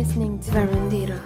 listening to Verandira.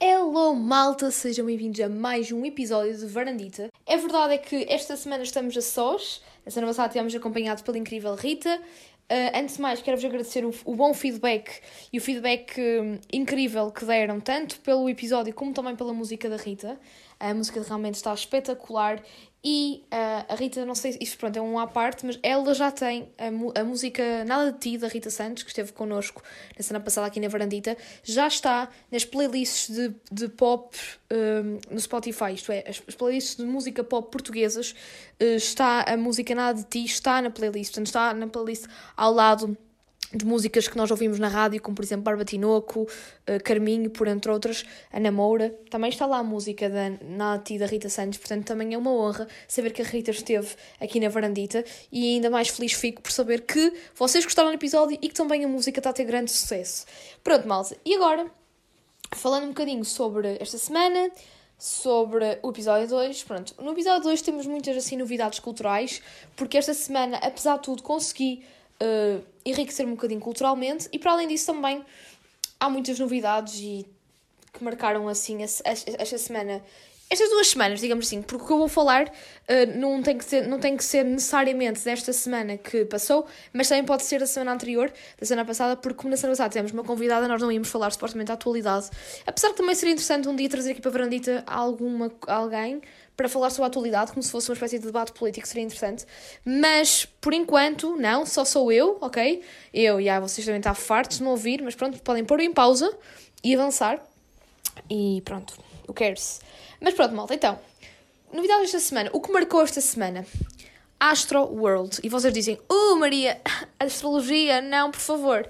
Hello malta, sejam bem-vindos a mais um episódio de Varandita. É verdade é que esta semana estamos a sós, a semana passada tivemos acompanhados pela incrível Rita. Uh, antes de mais, quero-vos agradecer o, o, bom feedback e o feedback um, incrível que deram, tanto pelo episódio como também pela música da Rita. A música realmente está espetacular e uh, a Rita, não sei, isto pronto, é um à parte, mas ela já tem a, a música Nada de Ti, da Rita Santos, que esteve connosco na semana passada aqui na Varandita, já está nas playlists de, de pop um, no Spotify, isto é, as, as, playlists de música pop portuguesas, uh, está a música Nada de Ti, está na playlist, portanto está na playlist ao lado de músicas que nós ouvimos na rádio, como por exemplo Barba Tinoco, uh, Carminho, por entre outras, Ana Moura. Também está lá a música da Nati e da Rita Santos, portanto também é uma honra saber que a Rita esteve aqui na varandita e ainda mais feliz fico por saber que vocês gostaram do episódio e que também a música está a ter grande sucesso. Pronto, malta. E agora, falando um bocadinho sobre esta semana, sobre o episódio 2. Pronto, no episódio 2 temos muitas assim novidades culturais, porque esta semana, apesar de tudo, consegui uh, enriquecer-me um bocadinho culturalmente e para além disso também há muitas novidades e que marcaram assim esta semana estas duas semanas, digamos assim, porque o que eu vou falar uh, não, tem que ser, não tem que ser necessariamente desta semana que passou, mas também pode ser da semana anterior, da semana passada, porque como na semana passada tivemos uma convidada, nós não íamos falar supostamente da atualidade. Apesar que também seria interessante um dia trazer aqui para a Varandita alguma, alguém para falar sobre a atualidade, como se fosse uma espécie de debate político, seria interessante. Mas, por enquanto, não, só sou eu, ok? Eu, e ah, vocês também estão fartos de me ouvir, mas pronto, podem pôr em pausa e avançar. E pronto, o cares. Mas pronto, malta, então, novidade desta semana, o que marcou esta semana? Astro World. E vocês dizem, oh Maria, astrologia, não, por favor.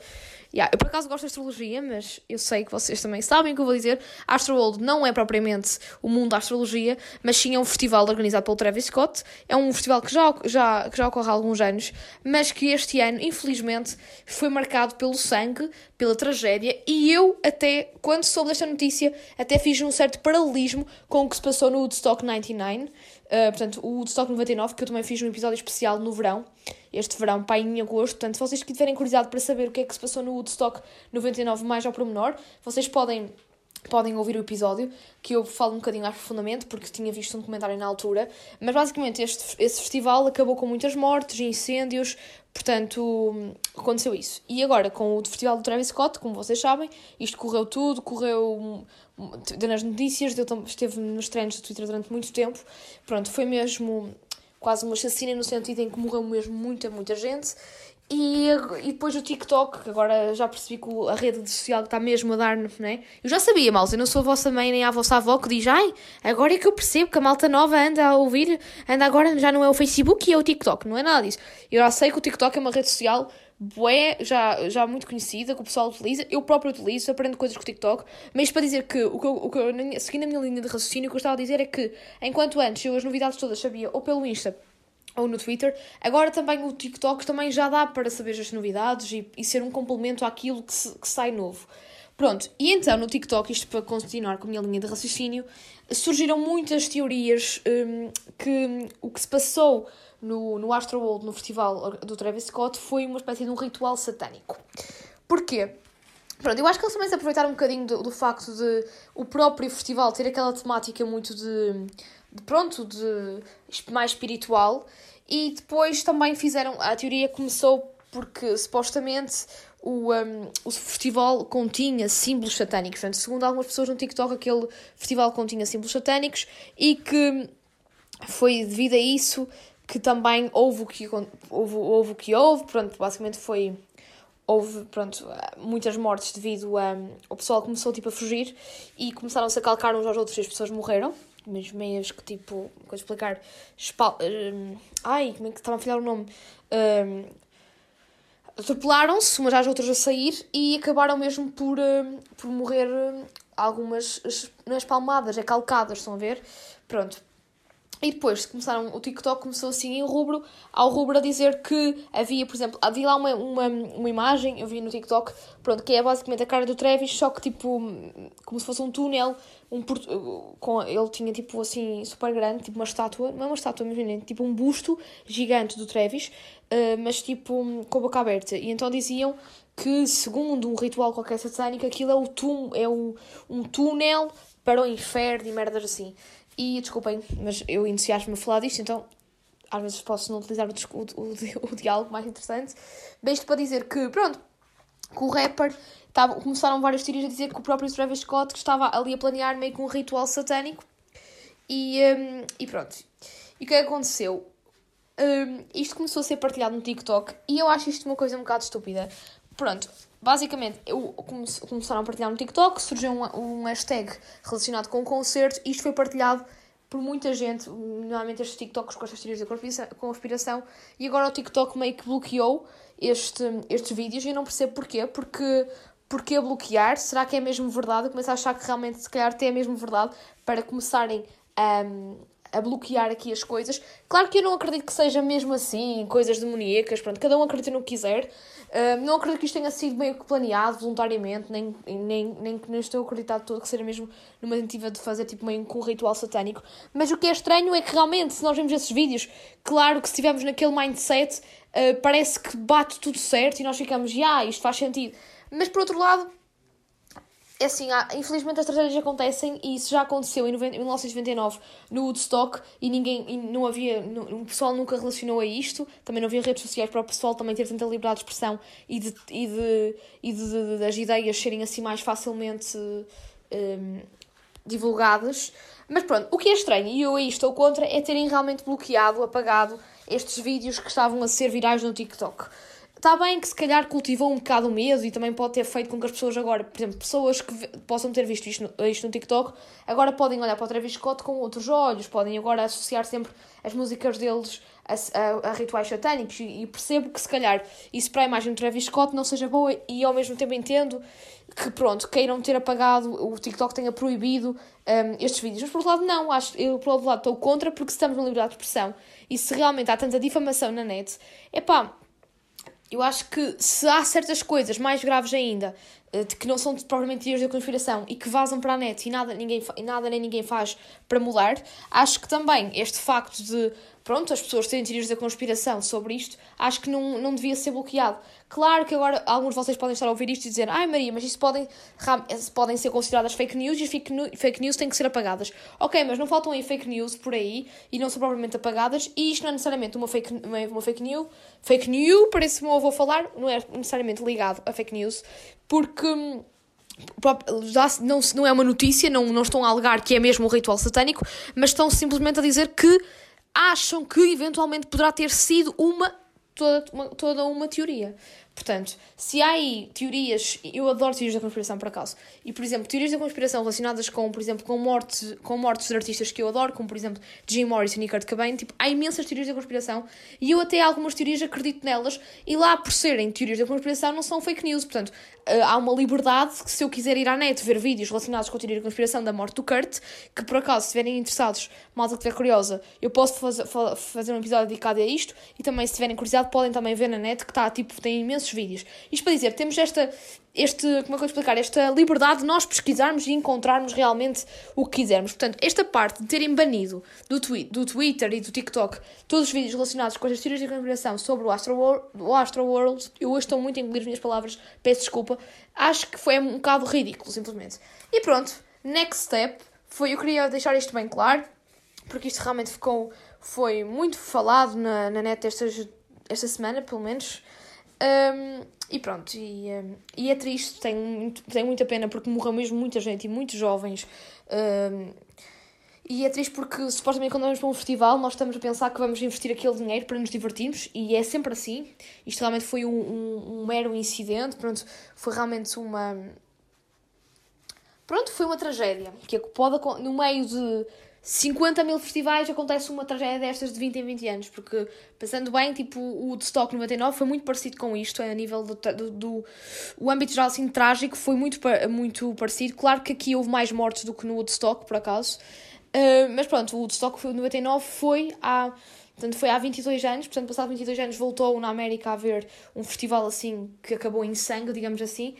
Yeah, eu por acaso gosto de astrologia, mas eu sei que vocês também sabem o que eu vou dizer. Astroworld não é propriamente o mundo da astrologia, mas sim é um festival organizado pelo Travis Scott. É um festival que já, já, que já ocorre há alguns anos, mas que este ano, infelizmente, foi marcado pelo sangue, pela tragédia, e eu até, quando soube desta notícia, até fiz um certo paralelismo com o que se passou no Woodstock 99. Uh, portanto, o Woodstock 99, que eu também fiz um episódio especial no verão, este verão, pai em agosto. Portanto, se vocês tiverem curiosidade para saber o que é que se passou no Woodstock 99 mais ao pormenor, vocês podem podem ouvir o episódio, que eu falo um bocadinho mais profundamente, porque tinha visto um comentário na altura. Mas basicamente este, esse festival acabou com muitas mortes, incêndios, portanto aconteceu isso. E agora com o festival do Travis Scott, como vocês sabem, isto correu tudo, correu deu nas notícias, deu, esteve nos treinos do Twitter durante muito tempo. Pronto, foi mesmo quase uma chacina no sentido em que morreu mesmo muita, muita gente. E, e depois o TikTok, que agora já percebi que a rede social está mesmo a dar, né? Eu já sabia, malta, eu não sou a vossa mãe nem a vossa avó que diz, ai, agora é que eu percebo que a malta nova anda a ouvir, anda agora, já não é o Facebook e é o TikTok, não é nada disso. Eu já sei que o TikTok é uma rede social bué, já, já muito conhecida, que o pessoal utiliza, eu próprio utilizo, aprendo coisas com o TikTok, mas para dizer que, o que, eu, o que eu, seguindo a minha linha de raciocínio, o que eu estava a dizer é que, enquanto antes eu as novidades todas sabia ou pelo Insta ou no Twitter, agora também o TikTok também já dá para saber as novidades e, e ser um complemento àquilo que, se, que sai novo. Pronto, e então no TikTok, isto para continuar com a minha linha de raciocínio, surgiram muitas teorias um, que o que se passou no, no Astroworld, no festival do Travis Scott, foi uma espécie de um ritual satânico. Porquê? Pronto, eu acho que eles também se aproveitaram um bocadinho do, do facto de o próprio festival ter aquela temática muito de pronto, de mais espiritual. E depois também fizeram, a teoria começou porque supostamente o, um, o festival continha símbolos satânicos. Portanto, segundo algumas pessoas no TikTok, aquele festival continha símbolos satânicos e que foi devido a isso que também houve o que houve, houve o que houve, pronto, basicamente foi houve, pronto, muitas mortes devido a o pessoal começou tipo a fugir e começaram-se a calcar uns aos outros e as pessoas morreram, mas meias que tipo, como explicar, espal, um, ai, como é que estava a falhar o nome? Um, atropelaram-se umas às outras a sair e acabaram mesmo por, um, por morrer algumas, nas palmadas, é calcadas, estão a ver? Pronto, E depois começaram, o TikTok começou assim em rubro, ao rubro a dizer que havia, por exemplo, havia lá uma, uma, uma imagem, eu vi no TikTok, pronto, que é basicamente a cara do Travis, só que tipo, como se fosse um túnel, um, com, ele tinha tipo assim, super grande, tipo uma estátua, não é uma estátua, mas tipo um busto gigante do Travis, uh, mas tipo com a boca aberta. E então diziam que, segundo um ritual qualquer satânico, aquilo é, o tum, é o, um túnel para o inferno e merdas assim. E desculpem, mas eu entusiasmo-me a falar disto, então às vezes posso não utilizar o, o, o, diálogo mais interessante. Bem, isto para dizer que, pronto, que o rapper tava, começaram várias teorias a dizer que o próprio Travis Scott estava ali a planear meio que um ritual satânico e, um, e pronto. E o que é que aconteceu? Um, isto começou a ser partilhado no TikTok e eu acho isto uma coisa um bocado estúpida. Pronto, basicamente, eu começaram a partilhar no TikTok, surgiu um, um hashtag relacionado com o concerto, isto foi partilhado por muita gente, normalmente estes TikToks com estas teorias da conspiração, e agora o TikTok meio que bloqueou este, estes vídeos e eu não percebo porquê, porque porquê bloquear? Será que é mesmo verdade? Eu começo a achar que realmente se calhar até é mesmo verdade para começarem a, a bloquear aqui as coisas. Claro que eu não acredito que seja mesmo assim, coisas demoníacas, pronto, cada um acredita no que quiser. Não acredito que isto tenha sido meio que planeado voluntariamente, nem, nem, nem que não estou acreditado todo que seja mesmo numa tentativa de fazer tipo meio com um ritual satânico. Mas o que é estranho é que realmente, se nós vemos esses vídeos, claro que se estivermos naquele mindset, uh, parece que bate tudo certo e nós ficamos, já, yeah, isto faz sentido. Mas por outro lado, assim, há, infelizmente as tragédias acontecem e isso já aconteceu em, 90, em 1999 no Woodstock e ninguém, e não havia, no, o pessoal nunca relacionou a isto, também não havia redes sociais para o pessoal também ter tanta liberdade de expressão e de, e de, e de, de das ideias serem assim mais facilmente um, divulgadas. Mas pronto, o que é estranho, e eu aí estou contra, é terem realmente bloqueado, apagado estes vídeos que estavam a ser virais no TikTok. Está bem que se calhar cultivou um bocado o medo e também pode ter feito com que as pessoas agora, por exemplo, pessoas que possam ter visto isto no, isto no TikTok, agora podem olhar para o Travis Scott com outros olhos, podem agora associar sempre as músicas deles a, a, a rituais satânicos e, e, percebo que se calhar isso para a imagem do Travis Scott não seja boa e ao mesmo tempo entendo que pronto, queiram ter apagado, o TikTok tenha proibido um, estes vídeos. Mas por outro lado não, acho, eu por outro lado estou contra porque estamos na liberdade de expressão e se realmente há tanta difamação na net, é pá eu acho que se há certas coisas mais graves ainda, eh, de que não são propriamente teorias da conspiração e que vazam para a net e nada, ninguém, nada nem ninguém faz para mudar, acho que também este facto de pronto, as pessoas terem teorias da conspiração sobre isto, acho que não, não devia ser bloqueado. Claro que agora alguns de vocês podem estar a ouvir isto e dizer ai Maria, mas isso podem, podem ser consideradas fake news e as fake news têm que ser apagadas. Ok, mas não faltam aí fake news por aí e não são propriamente apagadas e isto não é necessariamente uma fake, uma, uma fake news. Fake news, parece que eu vou falar, não é necessariamente ligado a fake news, porque hum, já não, não é uma notícia, não, não estão a alegar que é mesmo um ritual satânico, mas estão simplesmente a dizer que acham que eventualmente poderá ter sido uma toda uma, toda uma teoria. Portanto, se há aí teorias, eu adoro teorias da conspiração por acaso, e por exemplo, teorias da conspiração relacionadas com, por exemplo, com, morte, com mortes de artistas que eu adoro, como por exemplo Jim Morrison e Kurt Cobain, tipo, há imensas teorias da conspiração e eu até algumas teorias acredito nelas, e lá por serem teorias da conspiração não são fake news, portanto, uh, há uma liberdade que se eu quiser ir à net ver vídeos relacionados com a teoria da conspiração da morte do Kurt, que por acaso, se estiverem interessados, malta que estiver curiosa, eu posso fazer, fazer um episódio dedicado a isto, e também se tiverem curiosidade podem também ver na net que está, tipo, tem imensos vídeos. Isto para dizer, temos esta, este, como é que eu explicar, esta liberdade de nós pesquisarmos e encontrarmos realmente o que quisermos. Portanto, esta parte de terem banido do, twi do Twitter e do TikTok todos os vídeos relacionados com as teorias de conspiração sobre o Astro, World, o Astro World, eu hoje estou muito a engolir as minhas palavras, peço desculpa, acho que foi um bocado ridículo, simplesmente. E pronto, next step, foi, eu queria deixar isto bem claro, porque isto realmente ficou, foi muito falado na, na net estas, esta semana, pelo menos, um, e pronto, e, um, e é triste, tenho, tenho muita pena porque morreu mesmo muita gente e muitos jovens. Um, e é triste porque supostamente quando vamos para um festival nós estamos a pensar que vamos investir aquele dinheiro para nos divertirmos e é sempre assim. Isto realmente foi um, um, um mero incidente, pronto, foi realmente uma. Pronto, foi uma tragédia que pode, no meio de 50 mil festivais acontece uma tragédia destas de 20 em 20 anos, porque pensando bem, tipo, o Woodstock 99 foi muito parecido com isto, a nível do, do, do o âmbito geral assim trágico foi muito, muito parecido. Claro que aqui houve mais mortes do que no Woodstock, por acaso. Uh, mas pronto, o Woodstock 99 foi há, portanto, foi há 22 anos, portanto, passado 22 anos voltou na América a haver um festival assim que acabou em sangue, digamos assim.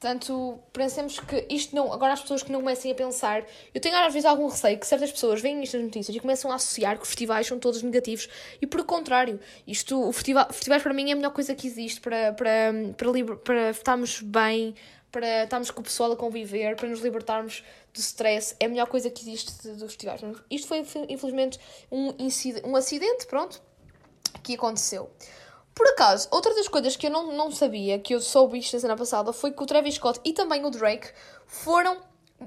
Portanto, pensemos que isto não. Agora, as pessoas que não comecem a pensar. Eu tenho às vezes algum receio que certas pessoas veem estas notícias e começam a associar que os festivais são todos negativos. E por contrário, isto, o festival, festivais para mim é a melhor coisa que existe para, para, para, para, estarmos bem, para estarmos com o pessoal a conviver, para nos libertarmos do stress. É a melhor coisa que existe dos festivais. Isto foi, infelizmente, um, um acidente, pronto, que aconteceu. Por acaso, outra das coisas que eu não, não sabia, que eu soube isto na semana passada, foi que o Travis Scott e também o Drake foram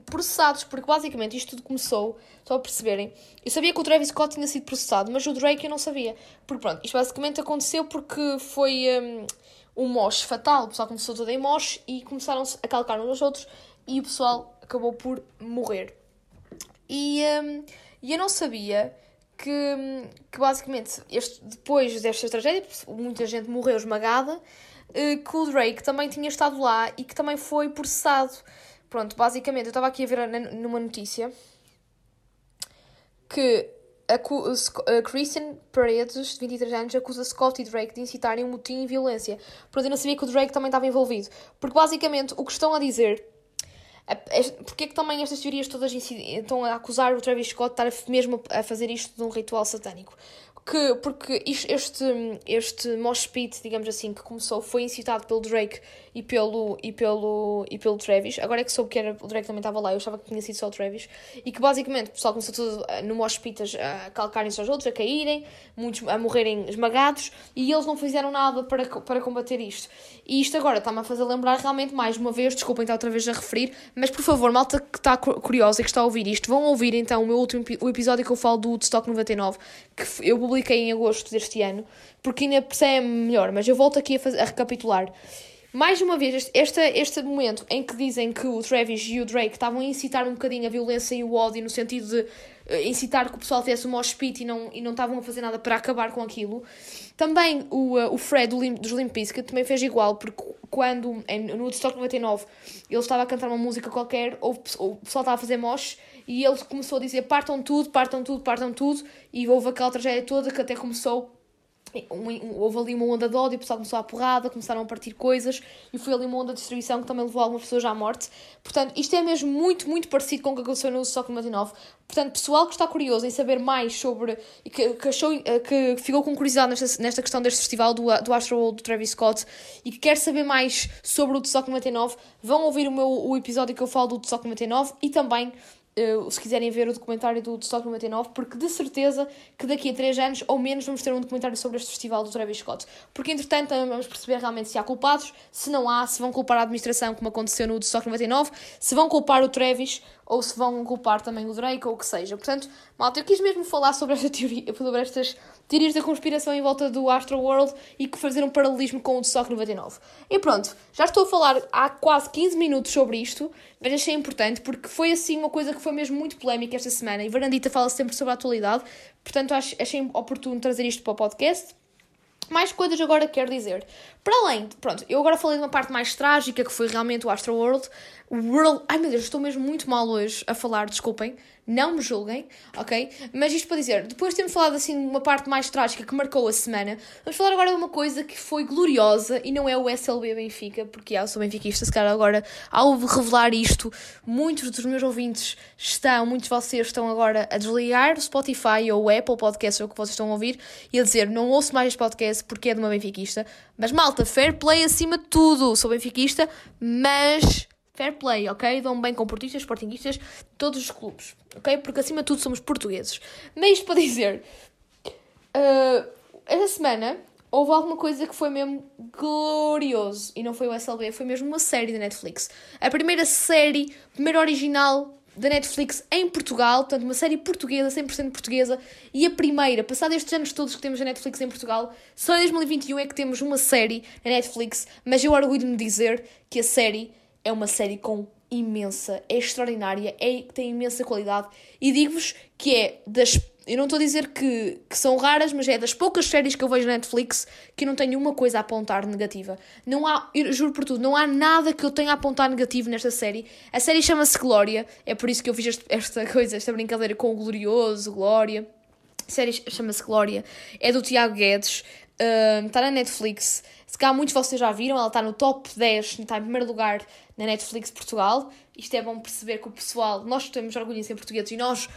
processados, porque basicamente isto tudo começou, só a perceberem. Eu sabia que o Travis Scott tinha sido processado, mas o Drake eu não sabia. Porque pronto, isto basicamente aconteceu porque foi um, um mosh fatal. O pessoal começou todo em mosh e começaram-se a calcar uns aos outros e o pessoal acabou por morrer. E, um, e eu não sabia que, que basicamente, este, depois desta tragédia, muita gente morreu esmagada, eh, que o Drake também tinha estado lá e que também foi processado. Pronto, basicamente, eu estava aqui a ver numa notícia que a, a Christian Paredes, de 23 anos, acusa Scott e Drake de incitarem um motim e violência. Pronto, eu não sabia que o Drake também estava envolvido. Porque basicamente o que estão a dizer porque é que também estas teorias todas estão a acusar o Travis Scott de estar mesmo a fazer isto de um ritual satânico? que, porque este, este mosh pit, digamos assim, que começou, foi incitado pelo Drake e pelo, e pelo, e pelo Travis. Agora é que soube que era, o Drake também estava lá, eu achava que tinha sido só o Travis. E que basicamente o pessoal começou tudo eh, no pit a calcarem-se aos outros, a caírem, muitos a morrerem esmagados, e eles não fizeram nada para, para combater isto. E isto agora está-me a fazer lembrar realmente mais uma vez, desculpem estar outra vez a referir, mas por favor, malta que está curiosa e que está a ouvir isto, vão ouvir então o meu último o episódio que eu falo do Woodstock 99, que eu publiquei em agosto deste ano, porque ainda percebe melhor, mas eu volto aqui a, fazer, a recapitular. Mais uma vez, este, este, momento em que dizem que o Travis e o Drake estavam a incitar um bocadinho a violência e o ódio, no sentido de uh, incitar que o pessoal tivesse um mosh pit e não, e não estavam a fazer nada para acabar com aquilo. Também o, uh, o Fred dos Limp Bizkit também fez igual, porque quando, em, no Woodstock 99, ele estava a cantar uma música qualquer, ou o pessoal estava a fazer mosh, e ele começou a dizer partam tudo, partam tudo, partam tudo, e houve aquela tragédia toda que até começou houve ali uma onda de ódio, o pessoal começou a porrada, começaram a partir coisas e foi ali uma onda de destruição que também levou algumas pessoas à morte. Portanto, isto é mesmo muito, muito parecido com o que aconteceu no Stock 99. Portanto, pessoal que está curioso em saber mais sobre e que, que, achou, eh, que ficou com curiosidade nesta, nesta questão deste festival do, do Astroworld do Travis Scott e que quer saber mais sobre o Stock 99, vão ouvir o meu o episódio que eu falo do Stock 99 e também se quiserem ver o documentário do Stock 99, porque de certeza que daqui a 3 anos ou menos vamos ter um documentário sobre este festival do Travis Scott. Porque entretanto vamos perceber realmente se há culpados, se não há, se vão culpar a administração, como aconteceu no Stock 99, se vão culpar o Travis ou se vão culpar também o Drake ou o que seja. Portanto, malta, eu quis mesmo falar sobre esta teoria, sobre estas teorias da conspiração em volta do Astro World e que fazer um paralelismo com o de Stock 99. E pronto, já estou a falar há quase 15 minutos sobre isto, mas achei importante porque foi assim uma coisa que foi mesmo muito polémica esta semana e Varandita fala sempre sobre a atualidade, portanto achei oportuno trazer isto para o podcast. Mais coisas agora quero dizer. Para além, pronto, eu agora falei de uma parte mais trágica que foi realmente o Astro World. World. Ai meu Deus, estou mesmo muito mal hoje a falar, desculpem não me julguem, ok? Mas isto para dizer, depois de termos falado assim de uma parte mais trágica que marcou a semana, vamos falar agora de uma coisa que foi gloriosa e não é o SLB Benfica, porque ah, eu sou benfiquista, se calhar agora, ao revelar isto, muitos dos meus ouvintes estão, muitos de vocês estão agora a desligar o Spotify ou o Apple Podcast, ou o que vocês estão a ouvir, e a dizer, não ouço mais este podcast porque é de uma benfiquista. Mas malta, fair play acima de tudo, sou benfiquista, mas fair play, ok? Dão bem com portistas, sportinguistas, todos os clubes, ok? Porque acima de tudo somos portugueses. Mas isto para dizer, uh, esta semana houve alguma coisa que foi mesmo glorioso e não foi o SLB, foi mesmo uma série da Netflix. A primeira série, primeira original da Netflix em Portugal, portanto, uma série portuguesa, 100% portuguesa, e a primeira, passado estes anos todos que temos a Netflix em Portugal, só em 2021 é que temos uma série na Netflix, mas eu orgulho-me de dizer que a série é uma série com imensa, é extraordinária, é, tem imensa qualidade e digo-vos que é das eu não estou a dizer que, que são raras, mas é das poucas séries que eu vejo na Netflix que não tenho uma coisa a apontar negativa. Não há, juro por tudo, não há nada que eu tenha a apontar negativo nesta série. A série chama-se Glória, é por isso que eu fiz este, esta coisa, esta brincadeira com o Glorioso, Glória. Série chama-se Glória, é do Tiago Guedes, uh, está na Netflix. Se calhar muitos de vocês já viram, ela está no top 10, está em primeiro lugar na Netflix Portugal. Isto é bom perceber que o pessoal, nós temos orgulho em ser portugueses e nós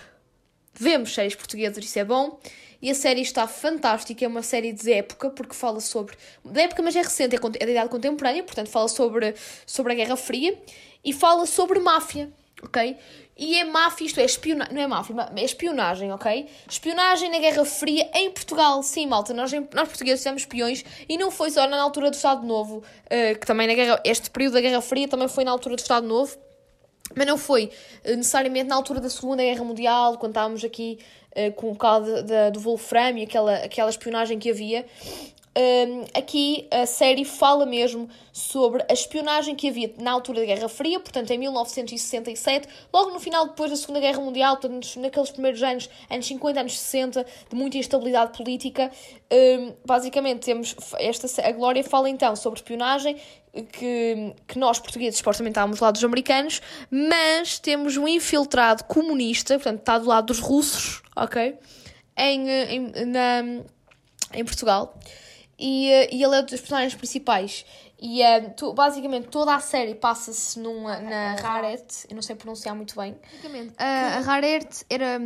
vemos séries portuguesas, isso é bom. E a série está fantástica, é uma série de época, porque fala sobre. da época, mas é recente, é, é da idade contemporânea, portanto fala sobre, sobre a Guerra Fria e fala sobre máfia, ok? E é máfia, isto é espionagem, não é máfia, é espionagem, ok? Espionagem na Guerra Fria em Portugal, sim, malta, nós, nós portugueses temos espiões e não foi só na altura do Estado Novo, uh, que também na Guerra, este período da Guerra Fria também foi na altura do Estado Novo, mas não foi eh, necessariamente na altura da Segunda Guerra Mundial, quando estávamos aqui uh, com o caso do Wolfram e aquela, aquela espionagem que havia. Um, aqui a série fala mesmo sobre a espionagem que havia na altura da Guerra Fria, portanto em 1967, logo no final depois da Segunda Guerra Mundial, portanto naqueles primeiros anos, anos 50, anos 60, de muita instabilidade política. Um, basicamente temos esta a Glória fala então sobre espionagem que, que nós portugueses supostamente estávamos do lado dos americanos, mas temos um infiltrado comunista, portanto está do lado dos russos, ok? Em, em, na, em Portugal e, eh, e ele é um dos personagens principais. E uh, tu, basicamente toda a série passa-se na Rarete, eu não sei pronunciar muito bem. Uh, a Rarete era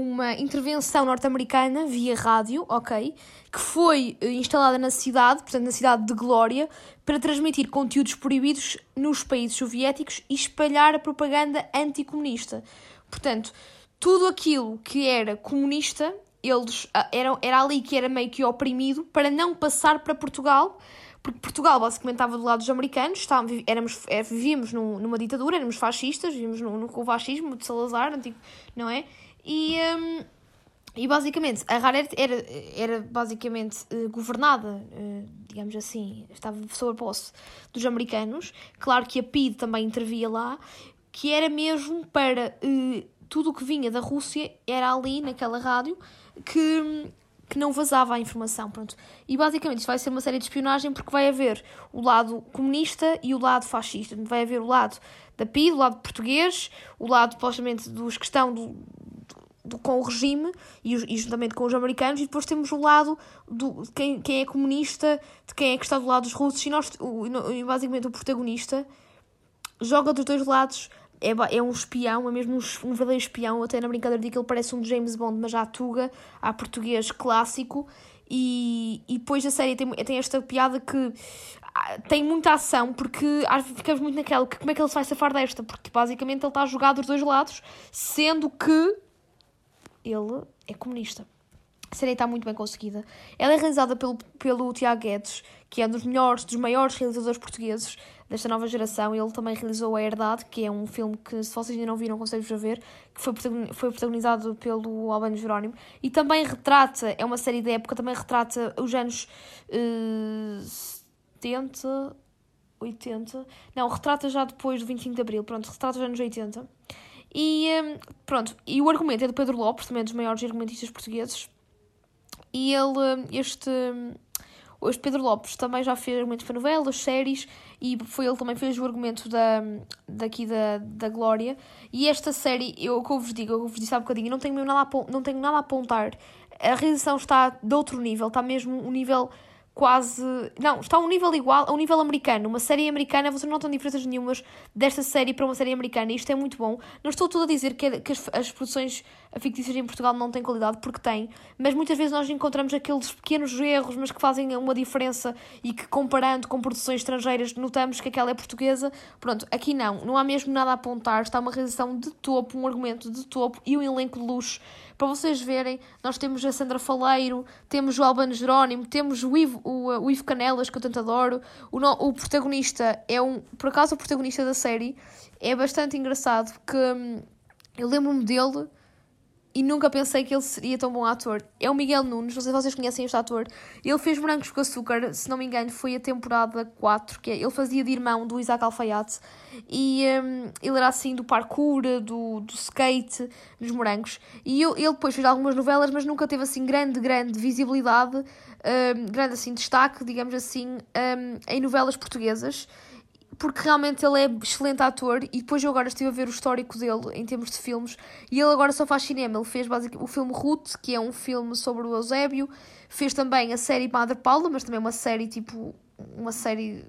uma intervenção norte-americana via rádio, ok? Que foi instalada na cidade, portanto na cidade de Glória, para transmitir conteúdos proibidos nos países soviéticos e espalhar a propaganda anticomunista. Portanto, tudo aquilo que era comunista eles ah, eram, era ali que era meio que oprimido para não passar para Portugal, porque Portugal basicamente estava do lado dos americanos, estávamos, éramos, é, vivíamos num, numa ditadura, éramos fascistas, vivíamos no, no, o fascismo de Salazar, antigo, não é? E, um, e basicamente a Rara era, era basicamente uh, governada, uh, digamos assim, estava sob a posse dos americanos. Claro que a PID também intervia lá, que era mesmo para uh, tudo o que vinha da Rússia, era ali naquela rádio que, que não vazava a informação. Pronto. E basicamente isto vai ser uma série de espionagem porque vai haver o lado comunista e o lado fascista. Vai haver o lado da PID, o lado português, o lado, supostamente, dos que estão do, do, com o regime e, e, juntamente com os americanos, e depois temos o lado do, de quem, quem é comunista, de quem é que está do lado dos russos, e, nós, o, basicamente o protagonista joga dos dois lados é, é um espião, é mesmo um, um verdadeiro espião. Até na brincadeira de que ele parece um James Bond, mas à tuga, à português clássico. E, e depois a série tem, tem esta piada que tem muita ação, porque ficamos muito naquela, como é que ele se vai safar desta? Porque basicamente ele está a jogar dos dois lados, sendo que ele é comunista. A série está muito bem conseguida. Ela é realizada pelo, pelo Tiago Guedes, que é um dos melhores, dos maiores realizadores portugueses desta nova geração. Ele também realizou A Herdade, que é um filme que, se vocês ainda não viram, aconselho-vos a ver, que foi, foi protagonizado pelo Albano Jerónimo. E também retrata, é uma série de época, também retrata os anos uh, 70, 80. Não, retrata já depois do 25 de Abril, pronto, retrata os anos 80. E um, pronto, e o argumento é do Pedro Lopes, também um dos maiores argumentistas portugueses. E ele, este, este Pedro Lopes também já fez argumentos para novelas, séries, e foi ele também fez o argumento da, daqui da, da Glória. E esta série, eu, que eu vos digo, eu vos disse há bocadinho, não tenho, nada a, não tenho nada a apontar. A realização está de outro nível, está mesmo um nível quase. Não, está a um nível igual ao nível americano. Uma série americana, vocês não notam diferenças nenhumas desta série para uma série americana. Isto é muito bom. Não estou tudo a dizer que, que as, as, produções fictícias em Portugal não têm qualidade, porque têm. Mas muitas vezes nós encontramos aqueles pequenos erros, mas que fazem uma diferença e que, comparando com produções estrangeiras, notamos que aquela é portuguesa. Pronto, aqui não. Não há mesmo nada a apontar. Está uma realização de topo, um argumento de topo e um elenco de luxo para vocês verem, nós temos a Sandra Faleiro, temos o Albano Jerónimo, temos o Ivo, o, o Ivo Canelas, que eu tanto adoro. O, o protagonista é um. Por acaso, o protagonista da série é bastante engraçado, porque hum, eu lembro-me dele e nunca pensei que ele seria tão bom ator. É o Miguel Nunes, não sei se vocês conhecem este ator. Ele fez Brancos com Açúcar, se não me engano, foi a temporada 4, que é, ele fazia de irmão do Isaac Alfaiate. E um, ele era assim do parkour, do, do skate, dos morangos. E eu, ele depois fez algumas novelas, mas nunca teve assim grande, grande visibilidade, um, grande assim destaque, digamos assim, um, em novelas portuguesas porque realmente ele é excelente ator e depois eu agora estive a ver o histórico dele em termos de filmes e ele agora só faz cinema. Ele fez basicamente o filme Ruth, que é um filme sobre o Eusébio, fez também a série Madre Paula, mas também uma série tipo uma série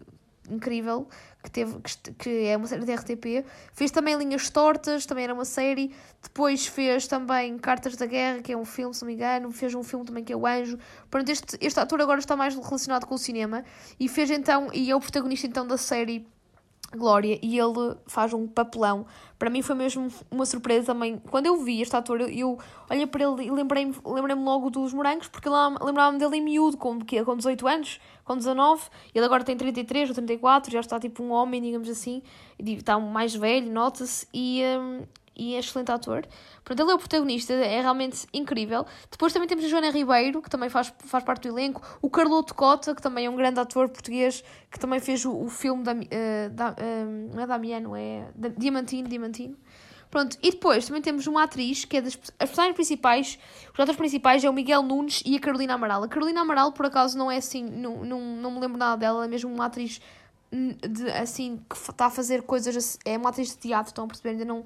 incrível que teve que é uma série da RTP. Fez também Linhas Tortas, também era uma série. Depois fez também Cartas da Guerra, que é um filme, se não me engano. Fez um filme também que é O Anjo. Portanto, este, este ator agora está mais relacionado com o cinema e fez então e é o protagonista então da série Glória e ele faz um papelão. Para mim foi mesmo uma surpresa também. Quando eu vi este ator, eu, eu olhei para ele e lembrei-me lembrei logo dos morangos, porque lembrava-me dele em miúdo, com, com 18 anos, com 19. Ele agora tem 33 ou 34, já está tipo um homem, digamos assim. Está mais velho, nota-se. E, um, e é excelente ator. Portanto, ele é o protagonista, é realmente incrível. Depois também temos a Joana Ribeiro, que também faz, faz parte do elenco. O Carloto Cota, que também é um grande ator português, que também fez o, o filme da, uh, da uh, não é Damiano, é da, Diamantino, Diamantino. Pronto, e depois também temos uma atriz que é das as personagens principais, os atores principais é o Miguel Nunes e a Carolina Amaral. A Carolina Amaral, por acaso, não é assim, não, não, não me lembro nada dela, é mesmo uma atriz de, assim que está a fazer coisas, é uma atriz de teatro, estão a perceber? Ainda não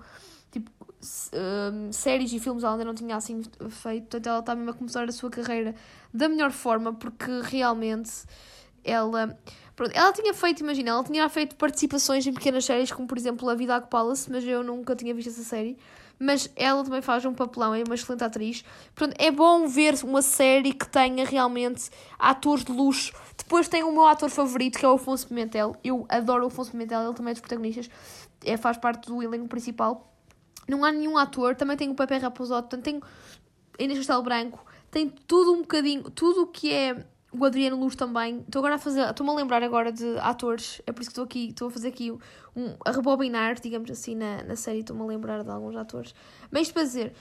uh, séries e filmes ela ainda não tinha assim feito, portanto ela está mesmo a começar a sua carreira da melhor forma, porque realmente ela. Pronto, ela tinha feito, imagina, ela tinha feito participações em pequenas séries, como por exemplo A Vida Palace, mas eu nunca tinha visto essa série. Mas ela também faz um papelão, é uma excelente atriz. Pronto, é bom ver uma série que tenha realmente atores de luxo. Depois tem o meu ator favorito, que é o Afonso Pimentel. Eu adoro o Afonso Pimentel, ele também é dos protagonistas, é, faz parte do elenco principal. Não há nenhum ator, também tem o Pepe Raposo, portanto tem Inês Castelo Branco, tem tudo um bocadinho, tudo o que é o Adriano Luz também. Estou agora a fazer, estou-me a lembrar agora de atores, é por isso que estou aqui, estou a fazer aqui um, a rebobinar, digamos assim, na, na série, estou-me a lembrar de alguns atores. Mas para dizer,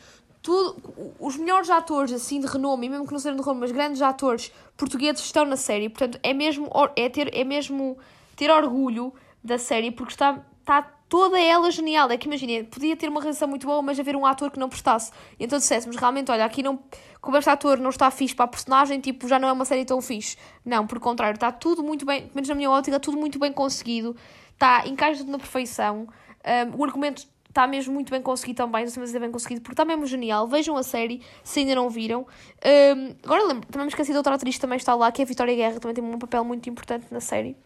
tudo, os melhores atores assim de renome, e mesmo que não sejam de renome, mas grandes atores portugueses estão na série, portanto é mesmo, é ter, é mesmo ter orgulho da série, porque está, está toda ela genial. É que imagina, podia ter uma realização muito boa, mas haver um ator que não prestasse. E então dissessemos, realmente, olha, aqui não. Como este ator não está fixe para a personagem, tipo, já não é uma série tão fixe. Não, por contrário, está tudo muito bem, menos na minha ótica, tudo muito bem conseguido. Está, encaixa tudo na perfeição. Um, o argumento está mesmo muito bem conseguido também, não sei se é bem conseguido, porque está mesmo genial. Vejam a série, se ainda não viram. Um, agora lembro, também me esqueci de outra atriz que também está lá, que é a Vitória Guerra, também tem um papel muito importante na série.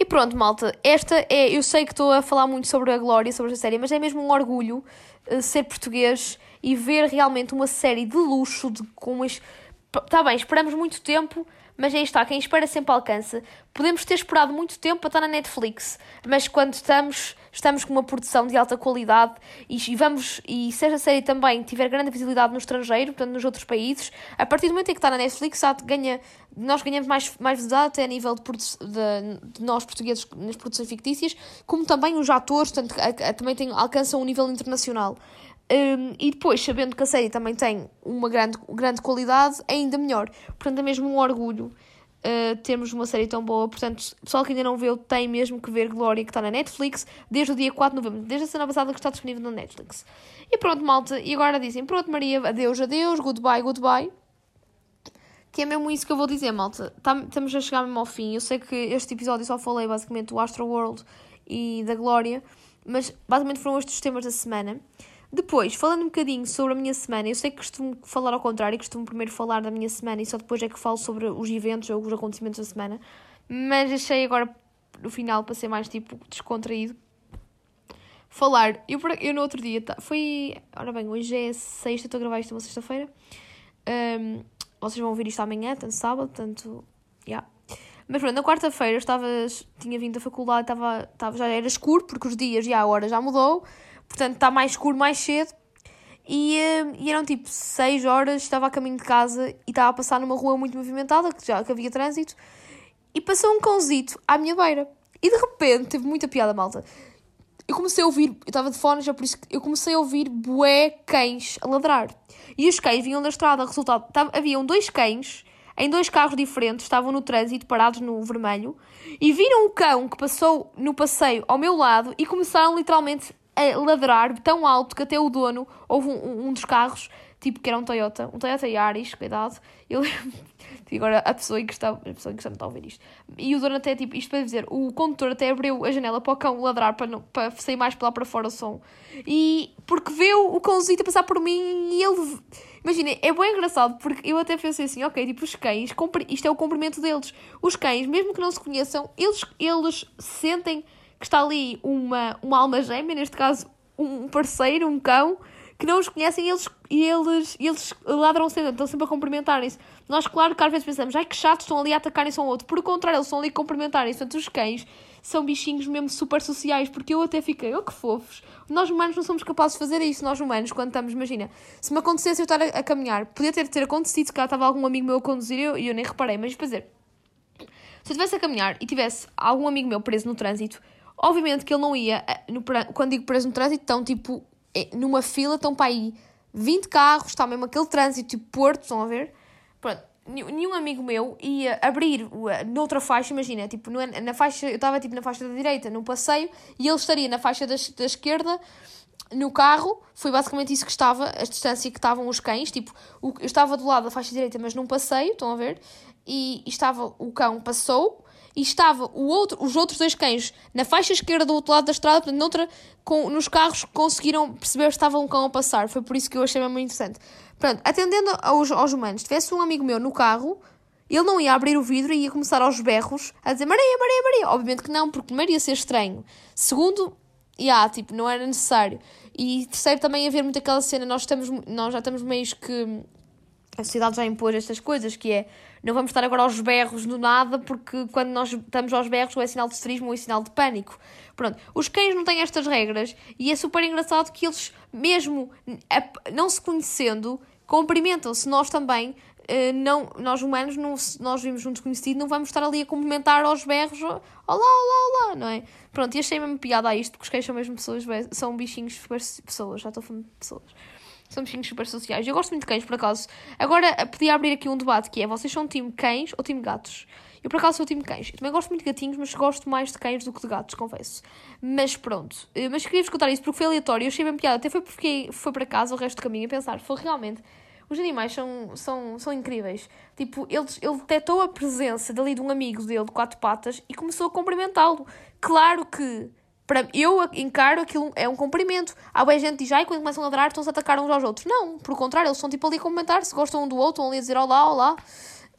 E pronto, malta, esta é. Eu sei que estou a falar muito sobre a Glória, sobre esta série, mas é mesmo um orgulho uh, ser português e ver realmente uma série de luxo, de como. Está bem, esperamos muito tempo, mas aí está, quem espera sempre alcança. Podemos ter esperado muito tempo para estar na Netflix, mas quando estamos estamos com uma produção de alta qualidade e, vamos e se esta série também tiver grande visibilidade no estrangeiro, portanto nos outros países, a partir do momento em que está na Netflix, ganha, nós ganhamos mais, mais visibilidade até a nível de, de, de, nós portugueses nas produções fictícias, como também os atores, portanto, a, a, também tem, alcançam um nível internacional. Um, e depois, sabendo que a série também tem uma grande, grande qualidade, é ainda melhor. Portanto, é mesmo um orgulho uh, termos uma série tão boa. Portanto, pessoal que ainda não viu, tem mesmo que ver Glória, que está na Netflix, desde o dia 4 de novembro, desde a semana passada que está disponível na Netflix. E pronto, malta, e agora dizem, pronto, Maria, adeus, adeus, goodbye, goodbye. Que é mesmo isso que eu vou dizer, malta. Estamos a chegar mesmo ao fim. Eu sei que este episódio só falei basicamente do Astro World e da Glória, mas basicamente foram estes os temas da semana. Depois, falando um bocadinho sobre a minha semana, eu sei que costumo falar ao contrário, costumo primeiro falar da minha semana e só depois é que falo sobre os eventos ou os acontecimentos da semana, mas achei agora no final para ser mais tipo descontraído. Falar, eu, eu no outro dia, foi. Ora bem, hoje é sexta, estou a gravar isto uma sexta-feira. Um, vocês vão ouvir isto amanhã, tanto sábado, tanto. Yeah. Mas pronto, na quarta-feira estava, tinha vindo da faculdade, estava, estava, já era escuro, porque os dias e a hora já mudou portanto está mais escuro mais cedo. E, uh, e eram tipo 6 horas, estava a caminho de casa e estava a passar numa rua muito movimentada, que já que havia trânsito, e passou um cãozito à minha beira. E de repente, teve muita piada, malta. eu comecei a ouvir, eu estava de fones, é por isso eu comecei a ouvir bué cães a ladrar. E os cães vinham da estrada, resultado, haviam dois cães em dois carros diferentes, estavam no trânsito, parados no vermelho, e viram o cão que passou no passeio ao meu lado e começaram literalmente a ladrar tão alto que até o dono, houve um, um dos carros, tipo que era um Toyota, um Toyota Yaris, cuidado, eu e agora a pessoa que a pessoa que está, a ouvir isto. E o dono até, tipo, isto para dizer, o condutor até abriu a janela para o cão ladrar, para, não, para sair mais para lá para fora o som. E porque viu o cãozinho a passar por mim e ele. Imagina, é bem engraçado porque eu até pensei assim, ok, tipo, os cães, isto é o cumprimento deles. Os cães, mesmo que não se conheçam, eles, eles sentem que está ali uma, uma alma gêmea, neste caso um parceiro, um cão, que não os conhecem e eles, e eles, e eles ladram sempre, estão sempre a cumprimentarem-se. Nós, claro que às vezes pensamos, ai que chato, estão ali a atacarem-se um ao outro. Por contrário, eles estão ali a cumprimentarem-se. Portanto, os cães são bichinhos mesmo super sociais, porque eu até fiquei, oh que fofos. Nós humanos não somos capazes de fazer isso, nós humanos, quando estamos, imagina, se me acontecesse eu estar a, a caminhar, podia ter, ter acontecido, cá estava algum amigo meu a conduzir e eu, eu nem reparei, mas dizer, se eu estivesse a caminhar e tivesse algum amigo meu preso no trânsito, obviamente que ele não ia, eh, no, quando digo preso no trânsito, estão tipo é, numa fila, estão para aí 20 carros, está mesmo aquele trânsito, tipo Porto, estão a ver? Pronto, nenhum amigo meu ia abrir noutra faixa, imagina, tipo, na faixa, eu estava tipo na faixa da direita, num passeio, e ele estaria na faixa da, da esquerda, no carro, foi basicamente isso que estava, a distância que estavam os cães, tipo, eu estava do lado da faixa direita, mas num passeio, estão a ver? E, e estava, o cão passou, e estava o outro, os outros dois cães na faixa esquerda do outro lado da estrada, portanto, noutra, com, nos carros conseguiram perceber que estava um cão a passar. Foi por isso que eu achei muito interessante. Portanto, atendendo aos, aos humanos, se tivesse um amigo meu no carro, ele não ia abrir o vidro e ia começar aos berros a dizer Maria, Maria, Maria. Obviamente que não, porque primeiro ia ser estranho. Segundo, yeah, tipo, não era necessário. E terceiro, também haver muito aquela cena, nós, estamos, nós já estamos meio que a sociedade já impôs estas coisas, que é não vamos estar agora aos berros do nada, porque quando nós estamos aos berros ou é sinal de estrismo ou é sinal de pânico. Pronto, os cães não têm estas regras e é super engraçado que eles, mesmo não se conhecendo, cumprimentam-se. Nós também, eh, não, nós humanos, não, nós vimos um desconhecido, não vamos estar ali a cumprimentar aos berros, olá, olá, olá, não é? Pronto, e achei mesmo piada a isto, porque os cães são mesmo pessoas, são bichinhos pessoas, já estou falando de pessoas. São bichinhos super sociais. Eu gosto muito de cães, por acaso. Agora, podia abrir aqui um debate que é: vocês são time cães ou time gatos? Eu, por acaso, sou time cães. Eu também gosto muito de gatinhos, mas gosto mais de cães do que de gatos, confesso. Mas pronto. Eh, mas queria-vos contar isso porque foi aleatório. Eu achei bem piada. Até foi porque foi para casa o resto do caminho a pensar: foi realmente. Os animais são, são, são incríveis. Tipo, ele, ele detectou a presença dali de um amigo dele de quatro patas e começou a cumprimentá-lo. Claro que para, eu encaro aquilo, é um cumprimento. Há bem gente que diz, ai, quando começam a ladrar, estão-se a atacar uns aos outros. Não, pelo contrário, eles estão tipo ali a comentar, se gostam um do outro, estão ali a dizer olá, olá.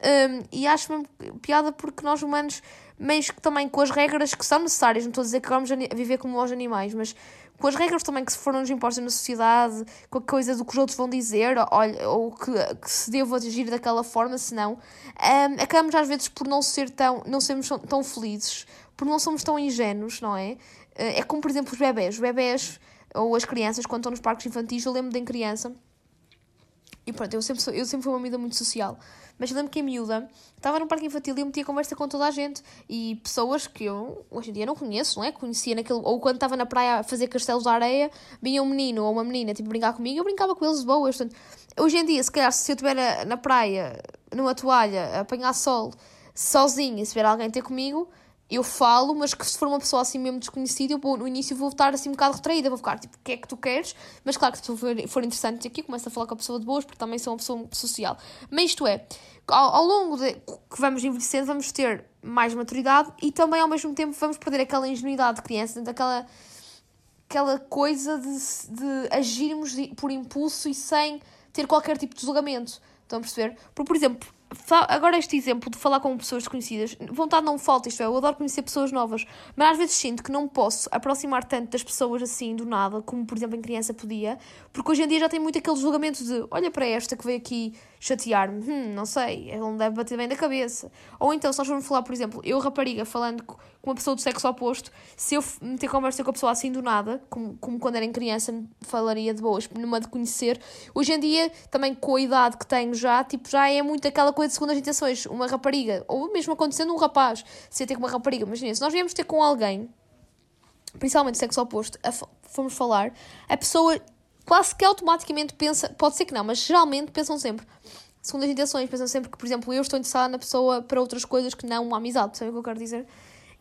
Um, e acho mesmo piada porque nós humanos, meio que também com as regras que são necessárias, não estou a dizer que vamos viver como os animais, mas com as regras também que se foram nos impostas na sociedade, com a coisa do que os outros vão dizer, olha, ou que, que se devo agir daquela forma, senão, um, acabamos às vezes por não ser tão, não sermos tão felizes, por não somos tão ingênuos, não é? Eh, é como, por exemplo, os bebés. Os bebés ou as crianças, quando estão nos parques infantis, eu lembro de em criança. E pronto, eu sempre, sou, eu sempre fui uma amiga muito social. Mas eu lembro que em miúda estava num parque infantil e eu metia conversa com toda a gente. E pessoas que eu hoje em dia não conheço, não é? Conhecia naquele. Ou quando estava na praia a fazer castelos de areia, vinha um menino ou uma menina tipo brincar comigo, eu brincava com eles de boas. Portanto, hoje em dia, se calhar, se eu estiver na, na praia, numa toalha, a apanhar sol, sozinha, e se vier alguém ter comigo, eu falo, mas que se for uma pessoa assim mesmo desconhecida, eu vou, no início vou estar assim um bocado retraída, vou ficar tipo, o que é que tu queres? Mas claro que se for, interessante aqui, começo a falar com a pessoa de boas, porque também sou uma pessoa social. Mas isto é, ao, ao longo de que vamos envelhecendo, vamos ter mais maturidade e também ao mesmo tempo vamos perder aquela ingenuidade de criança, daquela aquela coisa de, de agirmos por impulso e sem ter qualquer tipo de julgamento. Estão a perceber? Porque, por exemplo, agora este exemplo de falar com pessoas desconhecidas, vontade não falta, isto é, eu adoro conhecer pessoas novas, mas às vezes sinto que não posso aproximar tanto das pessoas assim do nada, como por exemplo em criança podia, porque hoje em dia já tem muito aquele julgamento de olha para esta que veio aqui chatear-me, hum, não sei, ele não deve bater bem da cabeça. Ou então, se nós formos falar, por exemplo, eu, rapariga, falando com uma pessoa do sexo oposto, se eu meter conversa com a pessoa assim do nada, como, como quando era em criança, falaria de boas, numa de conhecer, hoje em dia, também com a idade que tenho já, tipo, já é muito aquela coisa de segundas intenções, uma rapariga, ou mesmo acontecendo um rapaz, se eu ter com uma rapariga, imagina, se nós viemos ter com alguém principalmente sexo oposto, a, formos falar, a pessoa quase que automaticamente pensa, pode ser que não, mas geralmente pensam sempre, segundo as intenções, pensam sempre que, por exemplo, eu estou interessada na pessoa para outras coisas que não uma amizade, sabe o que eu quero dizer?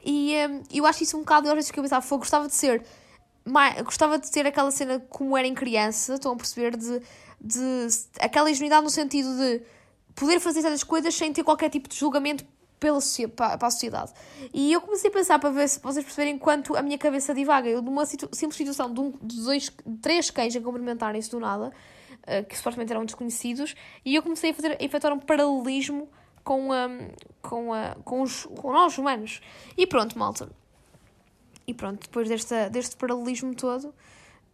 E um, eu acho isso um bocado, às que eu pensava, foi, gostava de ser, mais, gostava de ter aquela cena como era em criança, estão a perceber, de, de aquela ingenuidade no sentido de poder fazer certas coisas sem ter qualquer tipo de julgamento pela, para, para a sociedade. E eu comecei a pensar para ver se vocês perceberem quanto a minha cabeça divaga. Eu, numa situ simples situação de, um, de dois, três cães a cumprimentarem-se do nada, uh, que supostamente eram desconhecidos, e eu comecei a, fazer, a efetuar um paralelismo com, a, com, a, com, os, com nós humanos. E pronto, malta. E pronto, depois desta, deste paralelismo todo,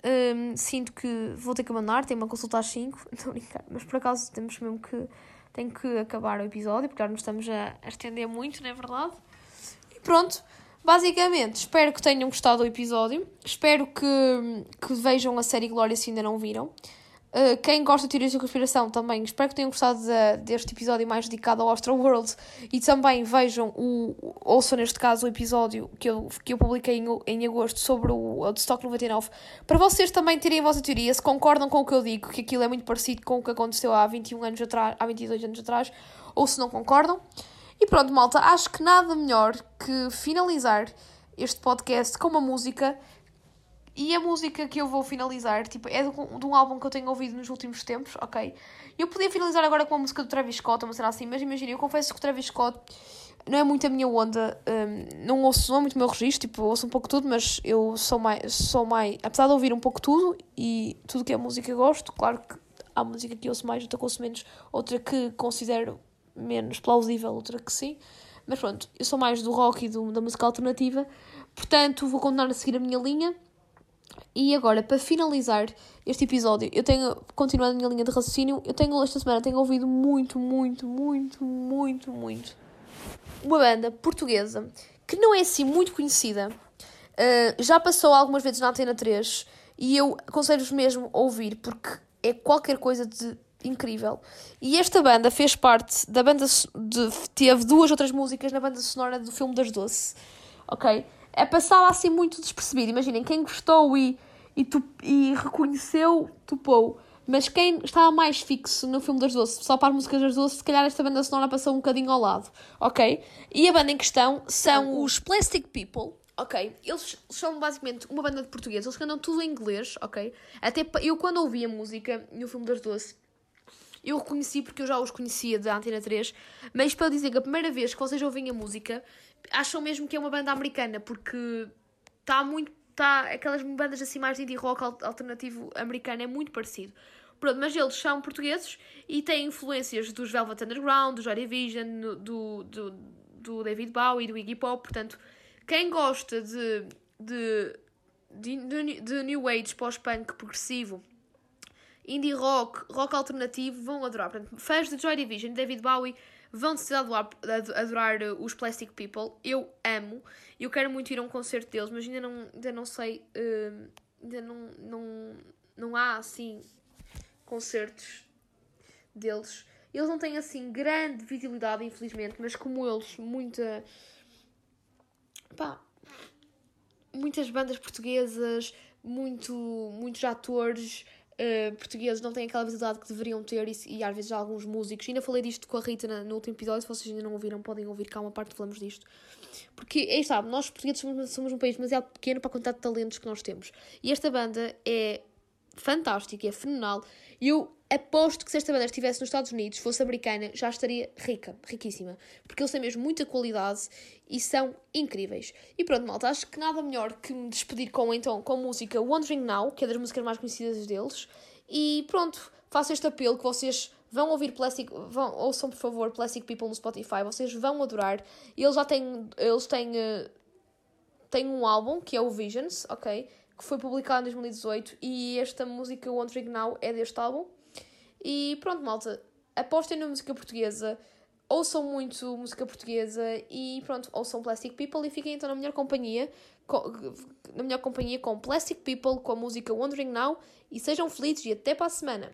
um, sinto que vou ter que abandonar. Tenho uma consulta às 5, não brincar, mas por acaso temos mesmo que tenho que acabar o episódio, porque já nos estamos a, a estender muito, não é verdade? E pronto, basicamente, espero que tenham gostado do episódio. Espero que, que vejam a série Glória se ainda não viram. Uh, quem gosta de teorias de conspiração também, espero que tenham gostado de, deste episódio mais dedicado ao Astro World e também vejam, o, ouçam neste caso o episódio que eu, que eu publiquei em, em agosto sobre o Stock 99, para vocês também terem a vossa teoria, se concordam com o que eu digo, que aquilo é muito parecido com o que aconteceu há 21 anos atrás, há 22 anos atrás, ou se não concordam. E pronto, malta, acho que nada melhor que finalizar este podcast com uma música e a música que eu vou finalizar, tipo, é de, de, um álbum que eu tenho ouvido nos últimos tempos, ok? Eu podia finalizar agora com a música do Travis Scott, uma cena assim, mas imagina, eu confesso que o Travis Scott não é muito a minha onda, um, não ouço, não é muito o meu registro, tipo, ouço um pouco tudo, mas eu sou mais, sou mais, apesar de ouvir um pouco tudo, e tudo que é música eu gosto, claro que há música que eu ouço mais, outra que ouço menos, outra que considero menos plausível, outra que sim, mas pronto, eu sou mais do rock e do, da música alternativa, portanto, vou continuar a seguir a minha linha, e agora, para finalizar este episódio, eu tenho, continuado a minha linha de raciocínio, eu tenho, esta semana, tenho ouvido muito, muito, muito, muito, muito uma banda portuguesa que não é assim muito conhecida, uh, já passou algumas vezes na Antena 3 e eu aconselho-vos mesmo a ouvir porque é qualquer coisa de incrível. E esta banda fez parte da banda. De, teve duas outras músicas na banda sonora do filme das Doce, ok? É passava assim muito despercebido. Imaginem, quem gostou e, e, tu, e reconheceu, topou. Mas quem estava mais fixo no filme das Doce, só para as músicas das Doce, se calhar esta banda sonora passou um bocadinho ao lado, ok? E a banda em questão são os Plastic People, ok? Eles são basicamente uma banda de português, eles cantam tudo em inglês, ok? Até eu quando ouvi a música no filme das Doce, eu reconheci porque eu já os conhecia da Antena 3, mas para dizer que a primeira vez que vocês ouvem a música, acham mesmo que é uma banda americana, porque está muito. Tá, aquelas bandas assim mais de indie rock alternativo americano é muito parecido. Pronto, mas eles são portugueses e têm influências dos Velvet Underground, do Joy Division, do, do, do David Bowie, do Iggy Pop. Portanto, quem gosta de, de, de, de New Age pós-punk progressivo, indie rock, rock alternativo, vão adorar. Portanto, fãs de Joy Division, David Bowie, vão se adorar, uh, os Plastic People. Eu amo. Eu quero muito ir a um concerto deles, mas ainda não, ainda não sei. Uh, ainda não, não, não há assim concertos deles. Eles não têm assim grande visibilidade, infelizmente, mas como eles, muita. pá. muitas bandas portuguesas, muito, muitos atores uh, portugueses não têm aquela visibilidade que deveriam ter e, e, às vezes alguns músicos. Ainda falei disto com a Rita na, no último episódio, se vocês ainda não ouviram, podem ouvir, cá uma parte falamos disto. Porque, aí sabe, nós portugueses somos, somos um país demasiado pequeno para a quantidade de talentos que nós temos. E esta banda é fantástica, é fenomenal. Eu aposto que se esta banda estivesse nos Estados Unidos, fosse americana, já estaria rica, riquíssima. Porque eles têm mesmo muita qualidade e são incríveis. E pronto, malta, acho que nada melhor que me despedir com, então, com a música Wondering Now, que é das músicas mais conhecidas deles. E pronto, faço este apelo que vocês vão ouvir Plastic, vão, ouçam por favor Plastic People no Spotify, vocês vão adorar. Eles já têm, eles têm, uh, têm um álbum que é o Visions, ok? Que foi publicado em 2018 e esta música Wondering Now é deste álbum. E pronto, malta, apostem na música portuguesa, ouçam muito música portuguesa e pronto, ouçam Plastic People e fiquem então na melhor companhia, com, na melhor companhia com Plastic People, com a música Wondering Now e sejam felizes e até para a semana!